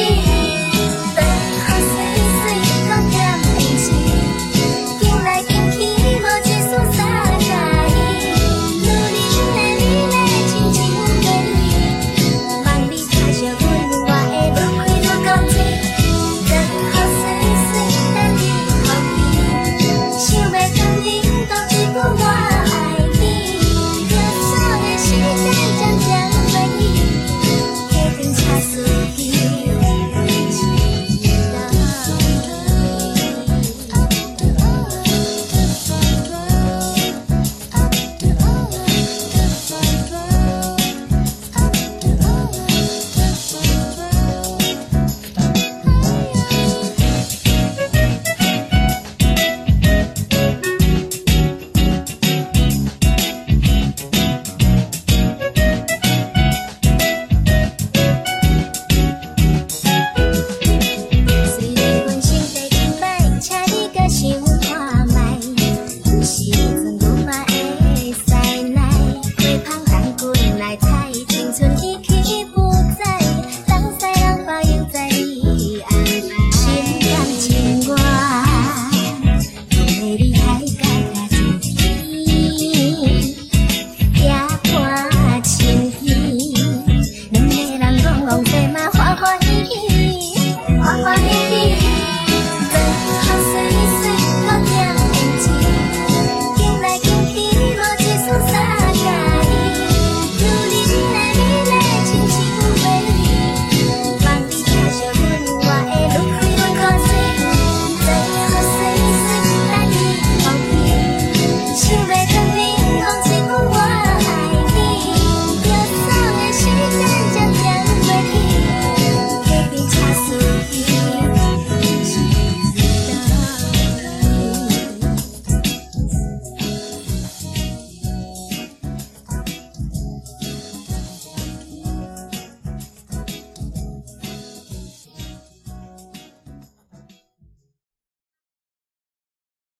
Yeah.